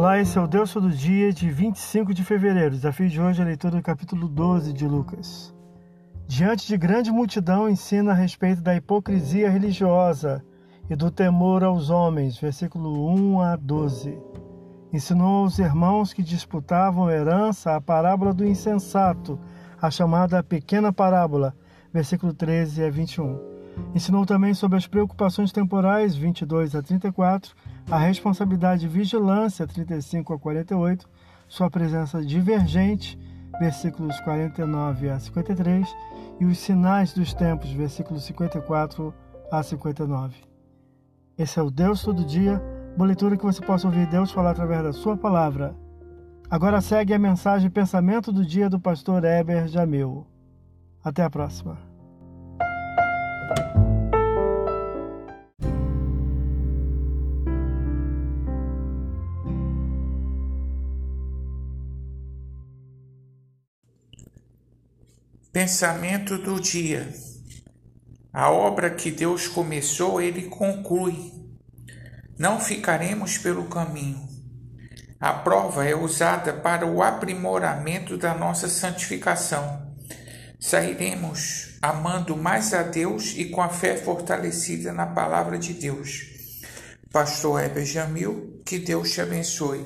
Olá, esse é o Deus Todo Dia de 25 de fevereiro. Desafio de hoje é a leitura do capítulo 12 de Lucas. Diante de grande multidão, ensina a respeito da hipocrisia religiosa e do temor aos homens. Versículo 1 a 12. Ensinou aos irmãos que disputavam herança a parábola do insensato, a chamada pequena parábola. Versículo 13 a 21. Ensinou também sobre as preocupações temporais, 22 a 34, a responsabilidade de vigilância, 35 a 48, sua presença divergente, versículos 49 a 53, e os sinais dos tempos, versículos 54 a 59. Esse é o Deus Todo Dia, uma leitura que você possa ouvir Deus falar através da sua palavra. Agora segue a mensagem Pensamento do Dia do pastor Eber Jamil. Até a próxima. Pensamento do dia. A obra que Deus começou, ele conclui. Não ficaremos pelo caminho. A prova é usada para o aprimoramento da nossa santificação. Sairemos amando mais a Deus e com a fé fortalecida na palavra de Deus. Pastor Heber Jamil, que Deus te abençoe.